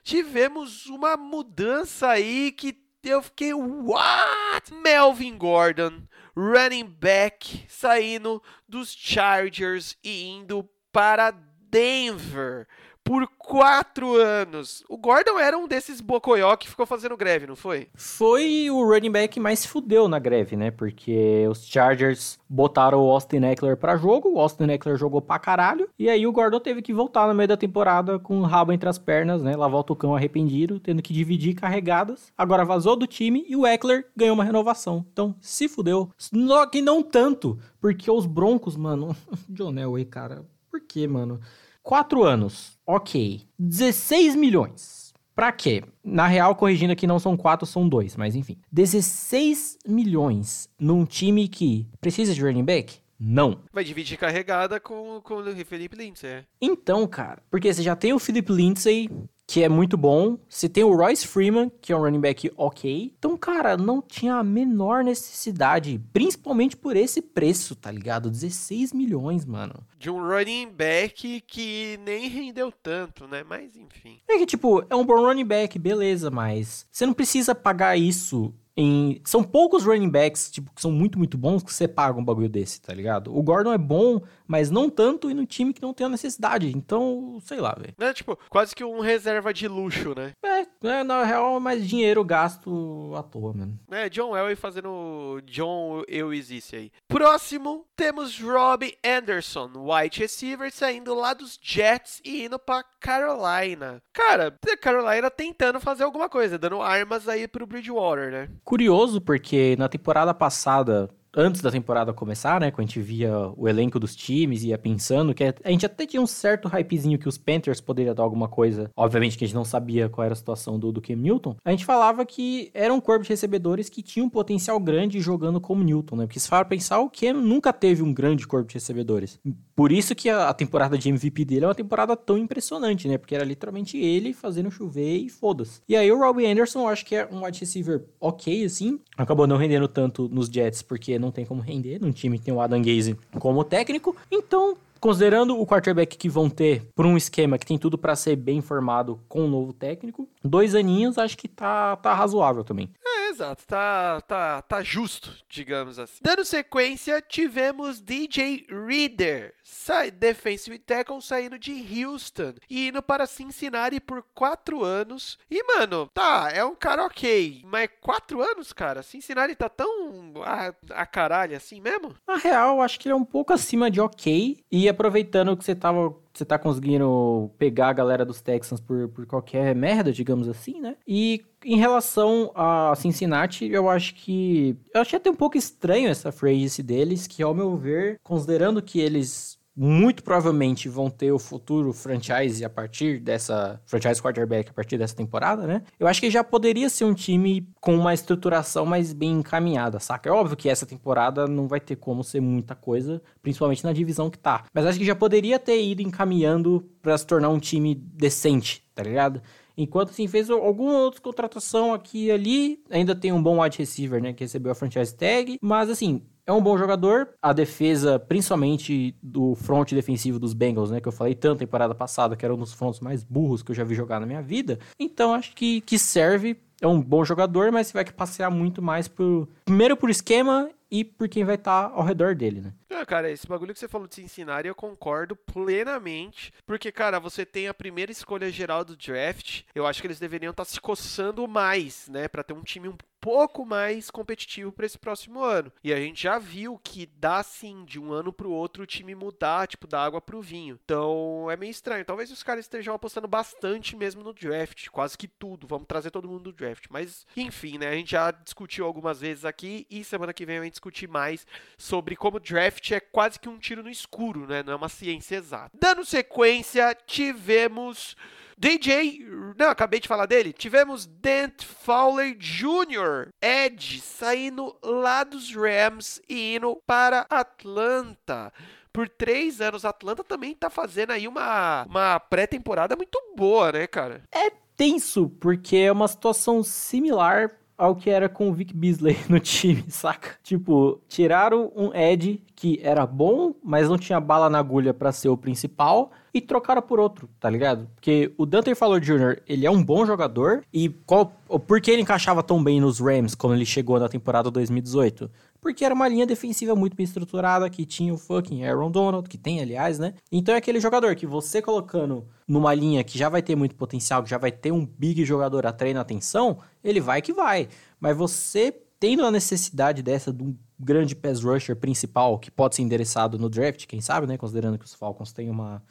tivemos uma mudança aí que eu fiquei, what? Melvin Gordon, running back, saindo dos Chargers e indo para Denver por quatro anos. O Gordon era um desses bocoió que ficou fazendo greve, não foi? Foi o running back mais se fudeu na greve, né? Porque os Chargers botaram o Austin Eckler pra jogo, o Austin Eckler jogou pra caralho, e aí o Gordon teve que voltar no meio da temporada com o rabo entre as pernas, né? Lá volta o cão arrependido, tendo que dividir carregadas. Agora vazou do time e o Eckler ganhou uma renovação. Então, se fudeu. Só que não tanto, porque os Broncos, mano... John Elway, cara... Por que, mano? Quatro anos, ok. 16 milhões. Pra quê? Na real, corrigindo aqui, não são quatro, são dois, mas enfim. 16 milhões num time que precisa de running back? Não. Vai dividir carregada com, com o Felipe Lindsay. Então, cara, porque você já tem o Felipe Lindsay, que é muito bom. Você tem o Royce Freeman, que é um running back ok. Então, cara, não tinha a menor necessidade, principalmente por esse preço, tá ligado? 16 milhões, mano. De um running back que nem rendeu tanto, né? Mas enfim. É que, tipo, é um bom running back, beleza, mas você não precisa pagar isso em... São poucos running backs, tipo, que são muito, muito bons que você paga um bagulho desse, tá ligado? O Gordon é bom, mas não tanto e no time que não tem a necessidade. Então, sei lá, velho. É, tipo, quase que um reserva de luxo, né? É, é na real, é mais dinheiro gasto à toa, mano. É, John Elway fazendo John Eu Existe aí. Próximo, temos Robbie Anderson, wide receiver, saindo lá dos Jets e indo pra Carolina. Cara, Carolina tentando fazer alguma coisa, dando armas aí pro Bridgewater, né? Curioso, porque na temporada passada antes da temporada começar, né? Quando a gente via o elenco dos times e ia pensando que a gente até tinha um certo hypezinho que os Panthers poderiam dar alguma coisa. Obviamente que a gente não sabia qual era a situação do, do Cam Newton. A gente falava que era um corpo de recebedores que tinha um potencial grande jogando como Newton, né? Porque se for pensar, o Cam nunca teve um grande corpo de recebedores. Por isso que a, a temporada de MVP dele é uma temporada tão impressionante, né? Porque era literalmente ele fazendo chover e foda-se. E aí o Robbie Anderson, eu acho que é um wide receiver ok, assim. Acabou não rendendo tanto nos Jets, porque não tem como render. Num time que tem o Adam Gaze como técnico. Então, considerando o quarterback que vão ter por um esquema que tem tudo para ser bem formado com o um novo técnico, dois aninhos acho que tá, tá razoável também. É, exato, tá, tá, tá justo, digamos assim. Dando sequência, tivemos DJ Reader, sai, defensive tackle saindo de Houston e indo para Cincinnati por quatro anos. E, mano, tá, é um cara ok, mas quatro anos, cara? Cincinnati tá tão a, a caralho assim mesmo? Na real, acho que ele é um pouco acima de ok e aproveitando que você tava você tá conseguindo pegar a galera dos Texans por, por qualquer merda, digamos assim, né? E em relação a Cincinnati, eu acho que. Eu achei até um pouco estranho essa phrase deles, que ao meu ver, considerando que eles muito provavelmente vão ter o futuro franchise a partir dessa franchise quarterback a partir dessa temporada, né? Eu acho que já poderia ser um time com uma estruturação mais bem encaminhada, saca? É óbvio que essa temporada não vai ter como ser muita coisa, principalmente na divisão que tá. Mas acho que já poderia ter ido encaminhando para se tornar um time decente, tá ligado? Enquanto assim fez alguma outra contratação aqui e ali, ainda tem um bom wide receiver, né, que recebeu a franchise tag, mas assim, é um bom jogador. A defesa, principalmente do front defensivo dos Bengals, né? Que eu falei tanto temporada passada, que era um dos fronts mais burros que eu já vi jogar na minha vida. Então acho que, que serve. É um bom jogador, mas vai que passear muito mais por. Primeiro por esquema e por quem vai estar tá ao redor dele, né? Ah, cara, esse bagulho que você falou de Cincinnati eu concordo plenamente, porque, cara, você tem a primeira escolha geral do draft, eu acho que eles deveriam estar tá se coçando mais, né, para ter um time um pouco mais competitivo para esse próximo ano. E a gente já viu que dá sim de um ano para o outro o time mudar, tipo, da água para o vinho. Então é meio estranho. Talvez os caras estejam apostando bastante mesmo no draft, quase que tudo. Vamos trazer todo mundo do draft. Mas enfim, né? A gente já discutiu algumas vezes aqui e semana que vem a gente discutir mais sobre como draft é quase que um tiro no escuro, né? Não é uma ciência exata. Dando sequência, tivemos DJ, não, acabei de falar dele. Tivemos Dent Fowler Jr., Edge, saindo lá dos Rams e indo para Atlanta por três anos. Atlanta também tá fazendo aí uma, uma pré-temporada muito boa, né, cara? É tenso, porque é uma situação similar ao que era com o Vic Beasley no time, saca? Tipo, tiraram um Ed que era bom, mas não tinha bala na agulha para ser o principal e trocaram por outro, tá ligado? Porque o Dante Fowler Jr., ele é um bom jogador e qual, por que ele encaixava tão bem nos Rams quando ele chegou na temporada 2018? Porque era uma linha defensiva muito bem estruturada, que tinha o fucking Aaron Donald, que tem, aliás, né? Então é aquele jogador que você colocando numa linha que já vai ter muito potencial, que já vai ter um big jogador atraindo atenção, ele vai que vai. Mas você tendo a necessidade dessa de um grande pass rusher principal, que pode ser endereçado no draft, quem sabe, né? Considerando que os Falcons têm uma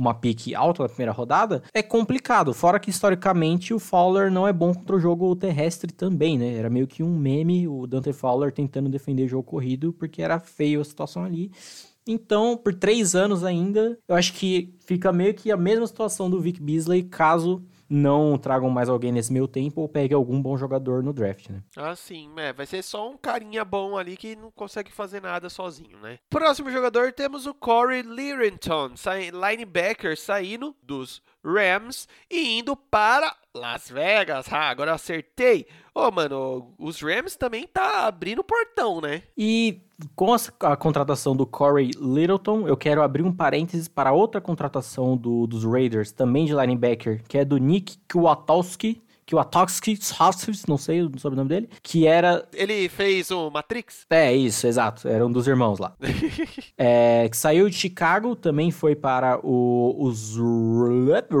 uma pique alta na primeira rodada, é complicado. Fora que historicamente o Fowler não é bom contra o jogo terrestre também, né? Era meio que um meme o Dante Fowler tentando defender o jogo corrido porque era feio a situação ali. Então, por três anos ainda, eu acho que fica meio que a mesma situação do Vic Beasley caso não tragam mais alguém nesse meio tempo ou pegue algum bom jogador no draft, né? Ah, sim, é, vai ser só um carinha bom ali que não consegue fazer nada sozinho, né? Próximo jogador temos o Corey Lirenton, linebacker saindo dos Rams e indo para Las Vegas. Ah, agora eu acertei. Ô, oh, mano, os Rams também tá abrindo o portão, né? E com a, a, contratação do Corey Littleton, eu quero abrir um parênteses para outra contratação do, dos Raiders, também de linebacker, que é do Nick Kwiatkowski, que o Atoxki não sei o sobrenome dele, que era... Ele fez o Matrix? É, isso, exato, era um dos irmãos lá. é, que saiu de Chicago, também foi para o, os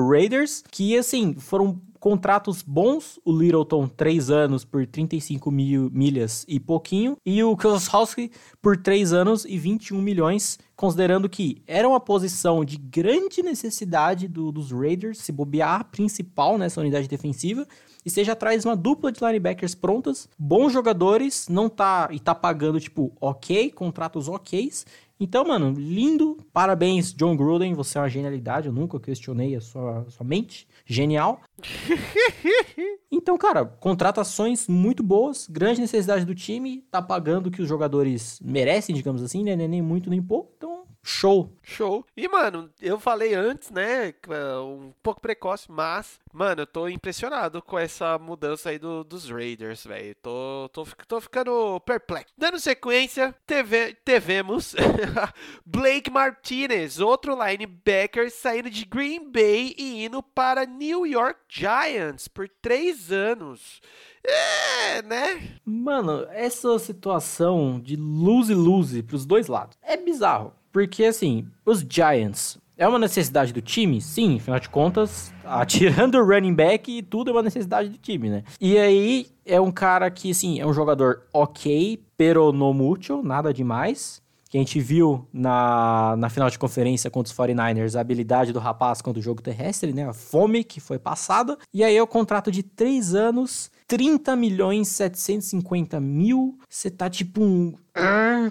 Raiders, que, assim, foram contratos bons, o Littleton 3 anos por 35 mil milhas e pouquinho, e o Kozlowski por 3 anos e 21 milhões, considerando que era uma posição de grande necessidade do, dos Raiders, se bobear principal nessa unidade defensiva, e seja atrás uma dupla de linebackers prontas, bons jogadores, não tá e tá pagando tipo ok, contratos oks. Então, mano, lindo. Parabéns, John Gruden. Você é uma genialidade. Eu nunca questionei a sua, sua mente. Genial. então, cara, contratações muito boas. Grande necessidade do time. Tá pagando o que os jogadores merecem, digamos assim, né? Nem muito nem pouco. Então, Show. Show. E, mano, eu falei antes, né? Um pouco precoce, mas, mano, eu tô impressionado com essa mudança aí do, dos Raiders, velho. Tô, tô, tô ficando perplexo. Dando sequência, teve, tivemos Blake Martinez, outro linebacker, saindo de Green Bay e indo para New York Giants por três anos. É, né? Mano, essa situação de lose-lose pros dois lados é bizarro. Porque, assim, os Giants é uma necessidade do time? Sim, afinal de contas, atirando o running back e tudo é uma necessidade do time, né? E aí é um cara que, assim, é um jogador ok, pero no mucho, nada demais. Que a gente viu na, na final de conferência contra os 49ers a habilidade do rapaz contra o jogo terrestre, né? A fome que foi passada. E aí é o contrato de três anos 30 milhões 750 mil. Você tá tipo um.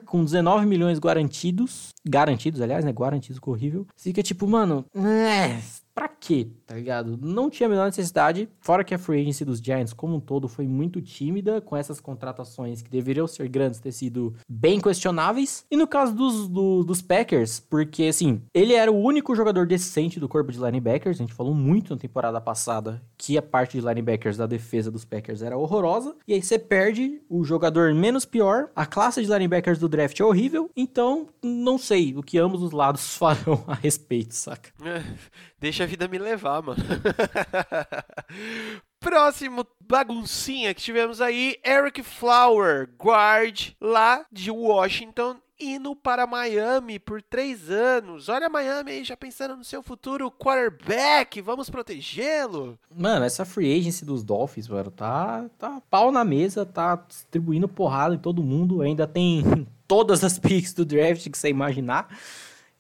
Com 19 milhões garantidos. Garantidos, aliás, né? Garantidos, horrível. Fica tipo, mano. É, pra quê, tá ligado? Não tinha a menor necessidade, fora que a free agency dos Giants como um todo foi muito tímida, com essas contratações que deveriam ser grandes ter sido bem questionáveis. E no caso dos, do, dos Packers, porque assim, ele era o único jogador decente do corpo de linebackers, a gente falou muito na temporada passada que a parte de linebackers da defesa dos Packers era horrorosa, e aí você perde o jogador menos pior, a classe de linebackers do draft é horrível, então não sei o que ambos os lados farão a respeito, saca? Deixa a vida me levar, mano. Próximo baguncinha que tivemos aí, Eric Flower, guard lá de Washington, indo para Miami por três anos. Olha Miami aí já pensando no seu futuro quarterback, vamos protegê-lo. Mano, essa free agency dos Dolphins, mano, tá, tá pau na mesa, tá distribuindo porrada em todo mundo, ainda tem todas as picks do draft que você imaginar.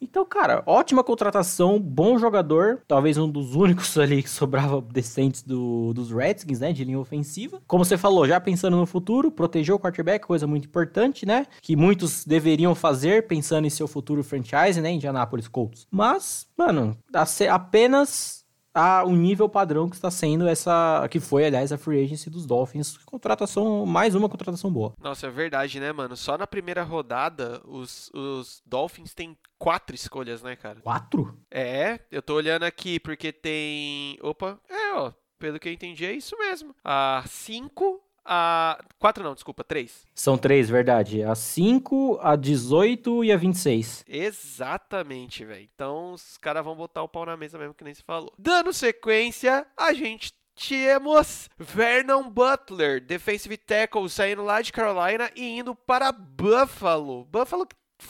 Então, cara, ótima contratação, bom jogador, talvez um dos únicos ali que sobrava decentes do, dos Redskins, né, de linha ofensiva. Como você falou, já pensando no futuro, protegeu o quarterback, coisa muito importante, né, que muitos deveriam fazer pensando em seu futuro franchise, né, Indianapolis Colts. Mas, mano, apenas a o nível padrão que está sendo essa, que foi, aliás, a free agency dos Dolphins. Contratação, mais uma contratação boa. Nossa, é verdade, né, mano? Só na primeira rodada, os, os Dolphins têm quatro escolhas, né, cara? Quatro? É, eu tô olhando aqui porque tem. Opa, é, ó. Pelo que eu entendi, é isso mesmo. A cinco, a. 4 não, desculpa, 3. São três, verdade. A 5, a 18 e a 26. Exatamente, velho. Então os caras vão botar o pau na mesa mesmo, que nem se falou. Dando sequência, a gente temos Vernon Butler, defensive tackle, saindo lá de Carolina e indo para Buffalo. Buffalo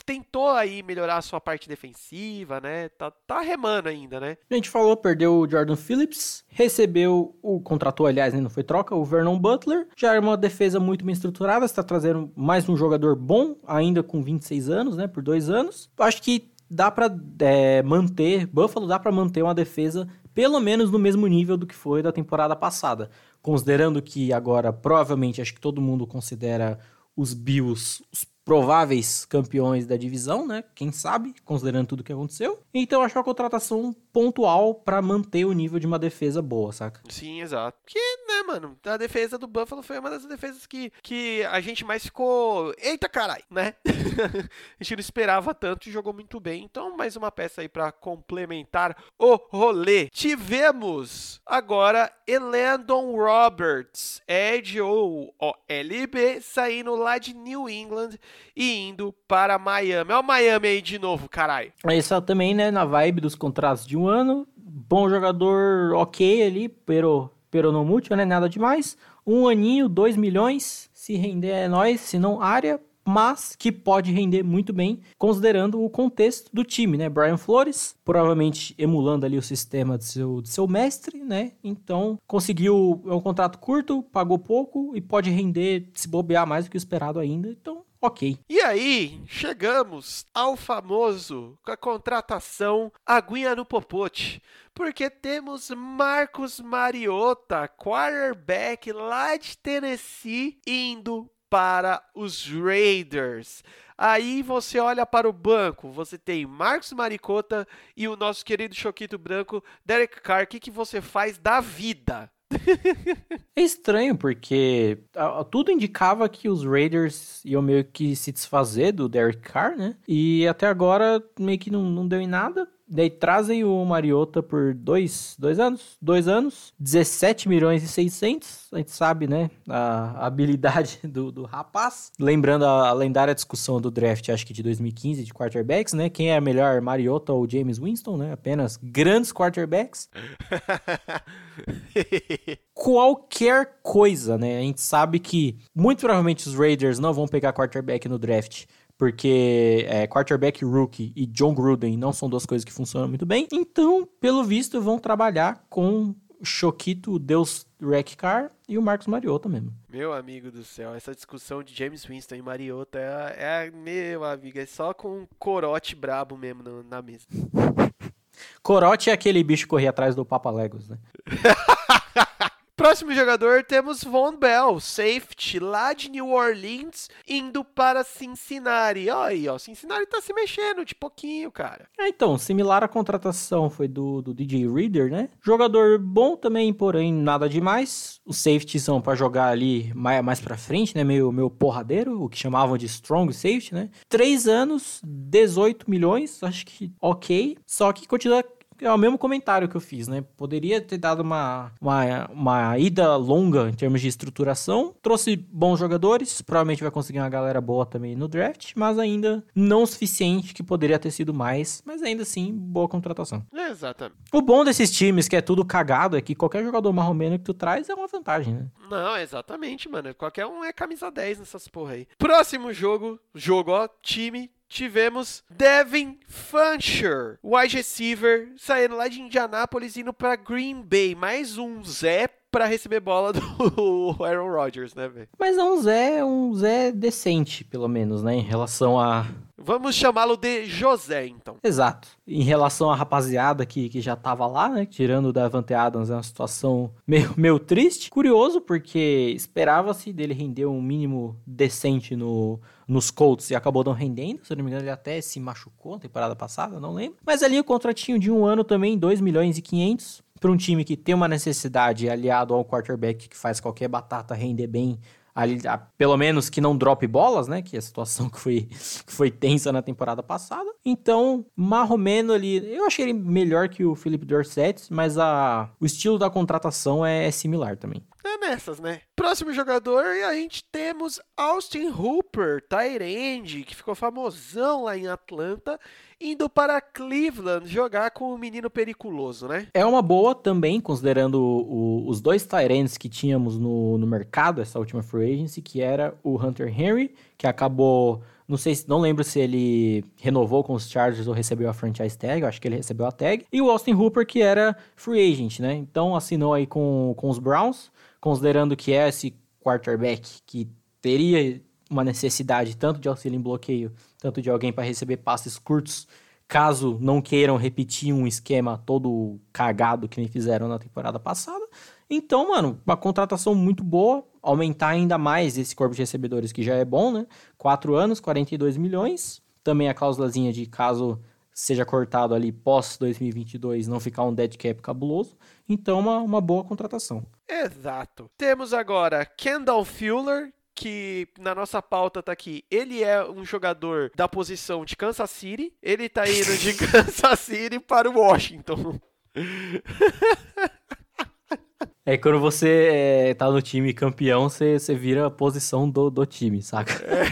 tentou aí melhorar a sua parte defensiva, né? Tá, tá remando ainda, né? A gente falou, perdeu o Jordan Phillips, recebeu o contratou, aliás, né, não foi troca, o Vernon Butler. Já é uma defesa muito bem estruturada, está trazendo mais um jogador bom, ainda com 26 anos, né? Por dois anos. Acho que dá para é, manter, Buffalo dá para manter uma defesa pelo menos no mesmo nível do que foi da temporada passada. Considerando que agora, provavelmente, acho que todo mundo considera os Bills os prováveis campeões da divisão, né? Quem sabe, considerando tudo que aconteceu. Então acho uma contratação pontual para manter o nível de uma defesa boa, saca? Sim, exato. Que, mano, a defesa do Buffalo foi uma das defesas que, que a gente mais ficou. Eita caralho, né? a gente não esperava tanto e jogou muito bem. Então, mais uma peça aí para complementar o rolê. Tivemos agora Elandon Roberts, Edge ou LB, saindo lá de New England e indo para Miami. Olha o Miami aí de novo, caralho. Isso também, né, na vibe dos contratos de um ano. Bom jogador, ok ali, pero, pero não muito, né, nada demais. Um aninho, dois milhões, se render é nós, se não área. mas que pode render muito bem, considerando o contexto do time, né? Brian Flores, provavelmente emulando ali o sistema do seu, do seu mestre, né? Então, conseguiu é um contrato curto, pagou pouco e pode render, se bobear mais do que o esperado ainda. Então, ok. E aí, chegamos ao famoso, com a contratação aguinha no popote. Porque temos Marcos Mariota, quarterback lá de Tennessee, indo para os Raiders. Aí você olha para o banco, você tem Marcos Maricota e o nosso querido Choquito Branco, Derek Carr. O que, que você faz da vida? é estranho, porque tudo indicava que os Raiders iam meio que se desfazer do Derek Carr, né? E até agora meio que não, não deu em nada. Daí trazem o Mariota por dois, dois anos, dois anos, 17 milhões e 600. A gente sabe, né, a, habilidade do, do rapaz. Lembrando a, a, lendária discussão do draft, acho que de 2015, de quarterbacks, né? Quem é melhor, Mariota ou James Winston, né? Apenas grandes quarterbacks. Qualquer coisa, né? A gente sabe que muito provavelmente os Raiders não vão pegar quarterback no draft porque é, quarterback rookie e John Gruden não são duas coisas que funcionam muito bem. Então, pelo visto, vão trabalhar com Choquito, Deus Rec Car e o Marcos Mariota mesmo. Meu amigo do céu, essa discussão de James Winston e Mariota é, é meu amigo, é só com um corote brabo mesmo no, na mesa. corote é aquele bicho que corria atrás do Papa Legos, né? Próximo jogador temos Von Bell, safety lá de New Orleans, indo para Cincinnati. Olha aí, ó, Cincinnati tá se mexendo de pouquinho, cara. É, então, similar à contratação foi do, do DJ Reader, né? Jogador bom também, porém nada demais. Os safeties são para jogar ali mais, mais pra frente, né? Meio, meio porradeiro, o que chamavam de strong safety, né? Três anos, 18 milhões, acho que ok. Só que continua é o mesmo comentário que eu fiz, né? Poderia ter dado uma, uma, uma ida longa em termos de estruturação. Trouxe bons jogadores, provavelmente vai conseguir uma galera boa também no draft, mas ainda não o suficiente que poderia ter sido mais, mas ainda assim, boa contratação. Exatamente. O bom desses times, que é tudo cagado, é que qualquer jogador marromeno que tu traz é uma vantagem, né? Não, exatamente, mano. Qualquer um é camisa 10 nessas porra aí. Próximo jogo, jogo, ó, time tivemos Devin Funcher, wide receiver, saindo lá de Indianápolis indo para Green Bay. Mais um Zé para receber bola do Aaron Rodgers, né, velho? Mas é um Zé, um Zé decente, pelo menos, né, em relação a Vamos chamá-lo de José, então. Exato. Em relação à rapaziada que, que já tava lá, né? Tirando o Davante Adams, é uma situação meio, meio triste. Curioso, porque esperava-se dele render um mínimo decente no, nos Colts e acabou não rendendo. Se eu não me engano, ele até se machucou na temporada passada, não lembro. Mas ali o contratinho de um ano também, 2 milhões e 500 para um time que tem uma necessidade aliado ao quarterback que faz qualquer batata render bem ali, pelo menos que não drop bolas, né? Que é a situação que foi, que foi tensa na temporada passada. Então, Marromeno ali, eu achei ele melhor que o Philip Dorset, mas a, o estilo da contratação é, é similar também. É nessas, né? Próximo jogador, e a gente temos Austin Hooper, Tyrande, que ficou famosão lá em Atlanta indo para Cleveland jogar com o menino periculoso, né? É uma boa também, considerando o, os dois Tyrants que tínhamos no, no mercado, essa última free agency, que era o Hunter Henry, que acabou não sei se não lembro se ele renovou com os Chargers ou recebeu a franchise tag, eu acho que ele recebeu a tag. E o Austin Hooper, que era free agent, né? Então assinou aí com, com os Browns, considerando que é esse quarterback que teria uma necessidade tanto de auxílio em bloqueio tanto de alguém para receber passes curtos, caso não queiram repetir um esquema todo cagado que nem fizeram na temporada passada. Então, mano, uma contratação muito boa, aumentar ainda mais esse corpo de recebedores que já é bom, né? Quatro anos, 42 milhões. Também a cláusulazinha de caso seja cortado ali pós 2022 não ficar um dead cap cabuloso. Então, uma, uma boa contratação. Exato. Temos agora Kendall Fuller, que na nossa pauta tá aqui. Ele é um jogador da posição de Kansas City. Ele tá indo de Kansas City para o Washington. É quando você é, tá no time campeão, você, você vira a posição do, do time, saca? É.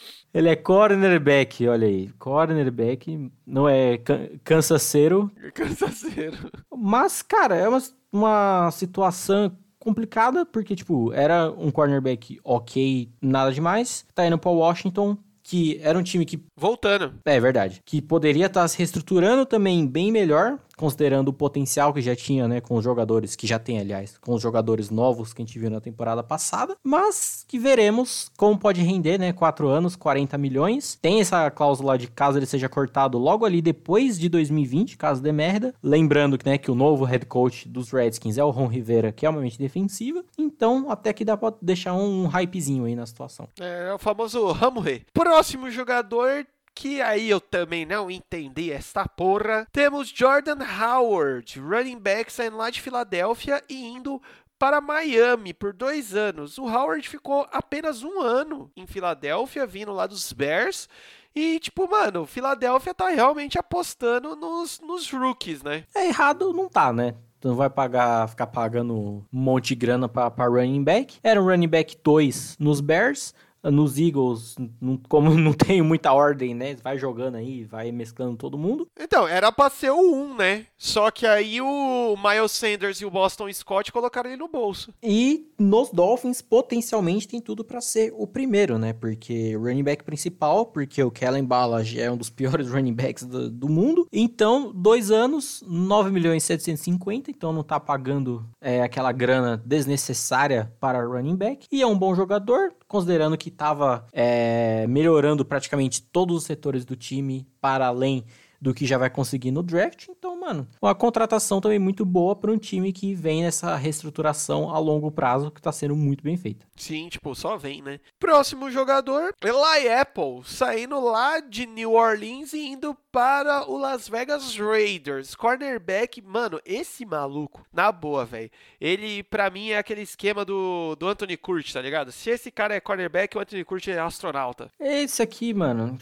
Ele é cornerback, olha aí. Cornerback, não é can cansaceiro. Cansaceiro. Mas, cara, é uma, uma situação complicada, porque, tipo, era um cornerback ok, nada demais. Tá indo pra Washington, que era um time que. Voltando. É verdade. Que poderia estar tá se reestruturando também bem melhor considerando o potencial que já tinha, né, com os jogadores, que já tem, aliás, com os jogadores novos que a gente viu na temporada passada, mas que veremos como pode render, né, 4 anos, 40 milhões. Tem essa cláusula de caso ele seja cortado logo ali depois de 2020, caso dê merda. Lembrando que, né, que o novo head coach dos Redskins é o Ron Rivera, que é uma mente defensiva, então até que dá pra deixar um hypezinho aí na situação. É, é o famoso ramo Próximo jogador que aí eu também não entendi esta porra. Temos Jordan Howard, running back saindo lá de Filadélfia e indo para Miami por dois anos. O Howard ficou apenas um ano em Filadélfia, vindo lá dos Bears. E, tipo, mano, Filadélfia tá realmente apostando nos, nos rookies, né? É errado, não tá, né? Tu não vai pagar, ficar pagando um monte de grana para running back. Era um running back 2 nos Bears nos Eagles, não, como não tem muita ordem, né? Vai jogando aí, vai mesclando todo mundo. Então, era pra ser o 1, né? Só que aí o Miles Sanders e o Boston Scott colocaram ele no bolso. E nos Dolphins, potencialmente, tem tudo para ser o primeiro, né? Porque o running back principal, porque o Kellen Ballage é um dos piores running backs do, do mundo. Então, dois anos, 9 milhões e 750, então não tá pagando é, aquela grana desnecessária para running back. E é um bom jogador, considerando que estava é, melhorando praticamente todos os setores do time para além do que já vai conseguir no draft. Então, mano, uma contratação também muito boa para um time que vem nessa reestruturação a longo prazo que tá sendo muito bem feita. Sim, tipo, só vem, né? Próximo jogador, Eli Apple, saindo lá de New Orleans e indo para o Las Vegas Raiders. Cornerback, mano, esse maluco, na boa, velho. Ele, para mim, é aquele esquema do, do Anthony Curtis, tá ligado? Se esse cara é cornerback, o Anthony Curtis é astronauta. Esse aqui, mano,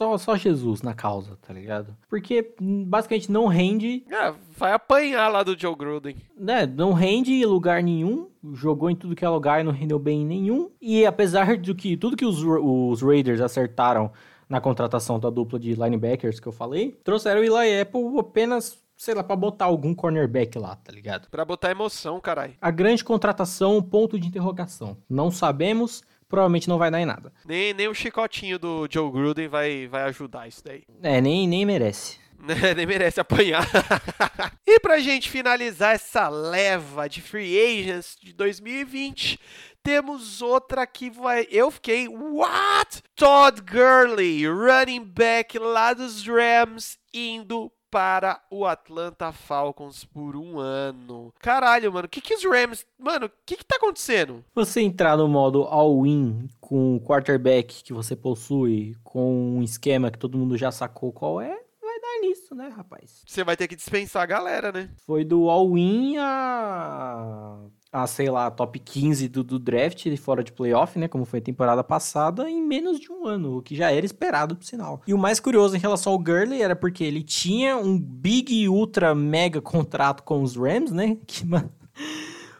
só, só Jesus na causa, tá ligado? Porque hum, basicamente não rende. É, vai apanhar lá do Joe Gruden. Né, não rende em lugar nenhum. Jogou em tudo que é lugar e não rendeu bem em nenhum. E apesar de que tudo que os, os Raiders acertaram na contratação da dupla de linebackers que eu falei, trouxeram o Eli Apple apenas sei lá, pra botar algum cornerback lá, tá ligado? Pra botar emoção, caralho. A grande contratação, ponto de interrogação. Não sabemos, provavelmente não vai dar em nada. Nem, nem o chicotinho do Joe Gruden vai, vai ajudar isso daí. É, nem, nem merece. nem merece apanhar. e pra gente finalizar essa leva de free agents de 2020, temos outra que vai. Eu fiquei. What? Todd Gurley, running back lá dos Rams, indo para o Atlanta Falcons por um ano. Caralho, mano, o que que os Rams... Mano, o que que tá acontecendo? Você entrar no modo all-in com o quarterback que você possui, com um esquema que todo mundo já sacou qual é, vai dar nisso, né, rapaz? Você vai ter que dispensar a galera, né? Foi do all-in a a, sei lá, top 15 do, do draft fora de playoff, né? Como foi a temporada passada, em menos de um ano, o que já era esperado, por sinal. E o mais curioso em relação ao Gurley era porque ele tinha um big, ultra, mega contrato com os Rams, né? Que, mano.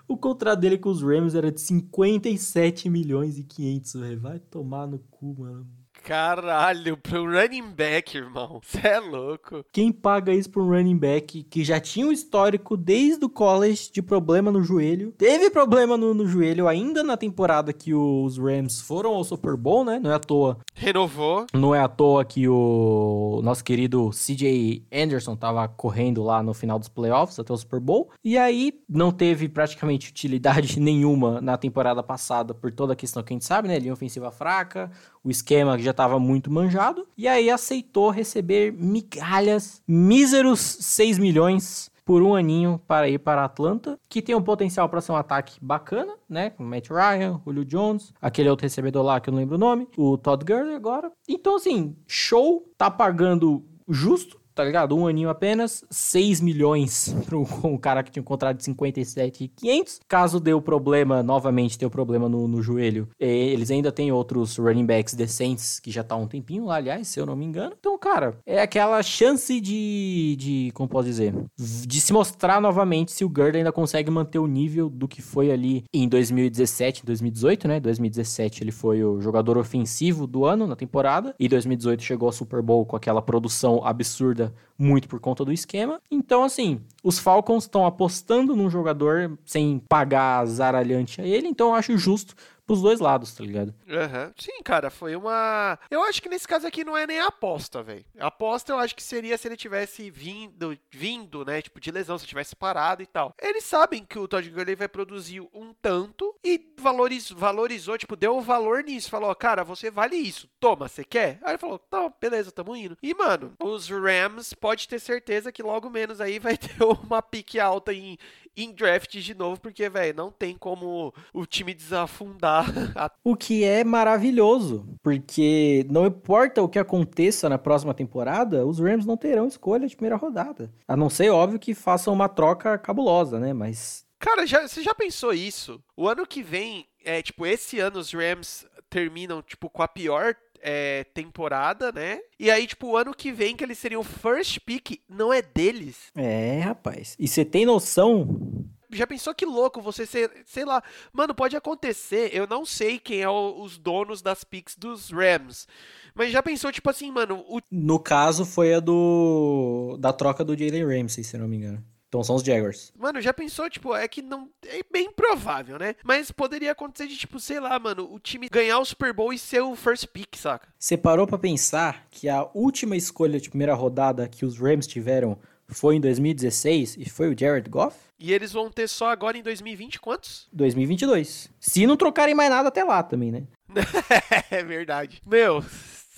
O contrato dele com os Rams era de 57 milhões e 500, velho. Vai tomar no cu, mano. Caralho, um running back, irmão. Você é louco. Quem paga isso um running back que já tinha um histórico desde o college de problema no joelho? Teve problema no, no joelho ainda na temporada que os Rams foram ao Super Bowl, né? Não é à toa. Renovou. Não é à toa que o nosso querido CJ Anderson tava correndo lá no final dos playoffs até o Super Bowl. E aí não teve praticamente utilidade nenhuma na temporada passada por toda a questão que a gente sabe, né? Linha ofensiva fraca, o esquema que já estava muito manjado, e aí aceitou receber migalhas, míseros 6 milhões por um aninho para ir para Atlanta, que tem um potencial para ser um ataque bacana, né? Com Matt Ryan, Julio Jones, aquele outro recebedor lá que eu não lembro o nome, o Todd Gurley agora. Então, assim, show, tá pagando justo, tá ligado? Um aninho apenas, 6 milhões pro, o cara que tinha um contrato de 57,500. Caso dê o problema, novamente dê o problema no, no joelho, eles ainda têm outros running backs decentes que já tá há um tempinho lá, aliás, se eu não me engano. Então, cara, é aquela chance de, de como posso dizer, de se mostrar novamente se o Gurd ainda consegue manter o nível do que foi ali em 2017, 2018, né? 2017 ele foi o jogador ofensivo do ano na temporada e 2018 chegou ao Super Bowl com aquela produção absurda muito por conta do esquema. Então, assim, os Falcons estão apostando num jogador sem pagar zaralhante a ele, então eu acho justo pros dois lados, tá ligado? Uhum. Sim, cara, foi uma. Eu acho que nesse caso aqui não é nem aposta, velho. Aposta eu acho que seria se ele tivesse vindo, vindo, né? Tipo, de lesão, se tivesse parado e tal. Eles sabem que o Todd Gurley vai produzir um tanto e valorizou, valorizou, tipo, deu um valor nisso. Falou, cara, você vale isso. Toma, você quer? Aí ele falou, tá, beleza, tamo indo. E, mano, os Rams pode ter certeza que logo menos aí vai ter uma pique alta em, em draft de novo, porque, velho, não tem como o time desafundar. o que é maravilhoso, porque não importa o que aconteça na próxima temporada, os Rams não terão escolha de primeira rodada. A não ser, óbvio, que façam uma troca cabulosa, né? Mas. Cara, já, você já pensou isso? O ano que vem, é tipo, esse ano os Rams terminam, tipo, com a pior é, temporada, né? E aí, tipo, o ano que vem que eles seriam first pick, não é deles. É, rapaz. E você tem noção já pensou que louco você ser, sei lá, mano, pode acontecer, eu não sei quem é o, os donos das picks dos Rams, mas já pensou, tipo assim, mano, o... No caso, foi a do, da troca do Jalen Ramsey, se não me engano. Então são os Jaguars. Mano, já pensou, tipo, é que não. É bem provável, né? Mas poderia acontecer de, tipo, sei lá, mano, o time ganhar o Super Bowl e ser o first pick, saca? Você parou pra pensar que a última escolha de primeira rodada que os Rams tiveram foi em 2016 e foi o Jared Goff? E eles vão ter só agora em 2020 quantos? 2022. Se não trocarem mais nada até lá também, né? é verdade. Meu,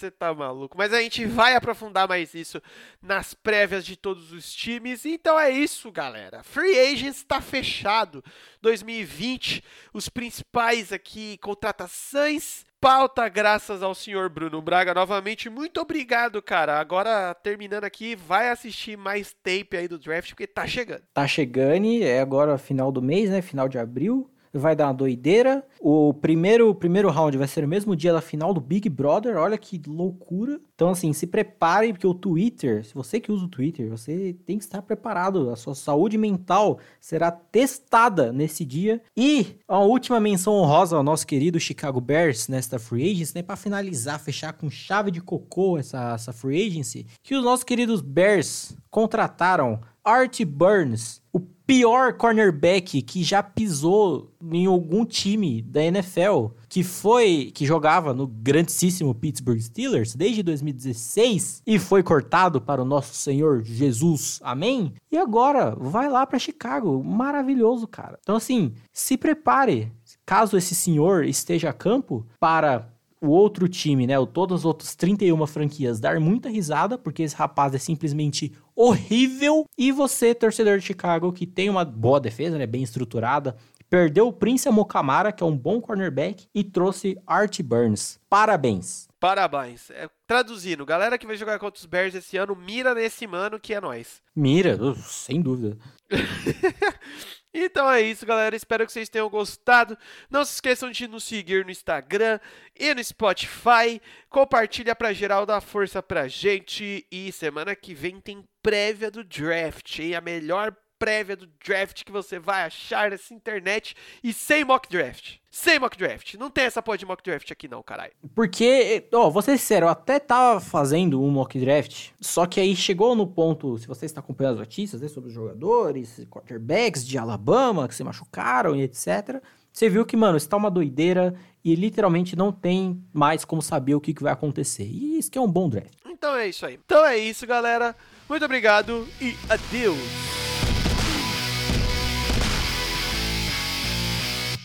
você tá maluco. Mas a gente vai aprofundar mais isso nas prévias de todos os times. Então é isso, galera. Free Agents está fechado. 2020, os principais aqui contratações pauta, graças ao senhor Bruno Braga. Novamente, muito obrigado, cara. Agora, terminando aqui, vai assistir mais tape aí do draft, porque tá chegando. Tá chegando, é agora final do mês, né? Final de abril vai dar uma doideira. O primeiro, o primeiro round vai ser o mesmo dia da final do Big Brother. Olha que loucura. Então, assim, se prepare, porque o Twitter, se você que usa o Twitter, você tem que estar preparado. A sua saúde mental será testada nesse dia. E a última menção honrosa ao nosso querido Chicago Bears nesta free agency, né? Para finalizar, fechar com chave de cocô essa, essa free agency, que os nossos queridos Bears contrataram Art Burns, o pior cornerback que já pisou em algum time da NFL, que foi que jogava no grandíssimo Pittsburgh Steelers desde 2016 e foi cortado para o nosso Senhor Jesus. Amém? E agora vai lá para Chicago. Maravilhoso, cara. Então assim, se prepare caso esse senhor esteja a campo para o outro time, né, todas as outras 31 franquias dar muita risada, porque esse rapaz é simplesmente horrível. E você, torcedor de Chicago, que tem uma boa defesa, né, bem estruturada, perdeu o Prince Amokamara, que é um bom cornerback, e trouxe Art Burns. Parabéns. Parabéns. É, traduzindo, galera que vai jogar contra os Bears esse ano, mira nesse mano que é nós. Mira, sem dúvida. Então é isso, galera. Espero que vocês tenham gostado. Não se esqueçam de nos seguir no Instagram e no Spotify. Compartilha pra geral, dá força pra gente. E semana que vem tem prévia do draft, hein? A melhor prévia do draft que você vai achar nessa internet e sem mock draft. Sem mock draft. Não tem essa porra de mock draft aqui não, caralho. Porque, ó, vou ser sincero, eu até tava fazendo um mock draft, só que aí chegou no ponto, se você está acompanhando as notícias né, sobre os jogadores, quarterbacks de Alabama que se machucaram e etc., você viu que, mano, está uma doideira e literalmente não tem mais como saber o que, que vai acontecer. E isso que é um bom draft. Então é isso aí. Então é isso, galera. Muito obrigado e adeus.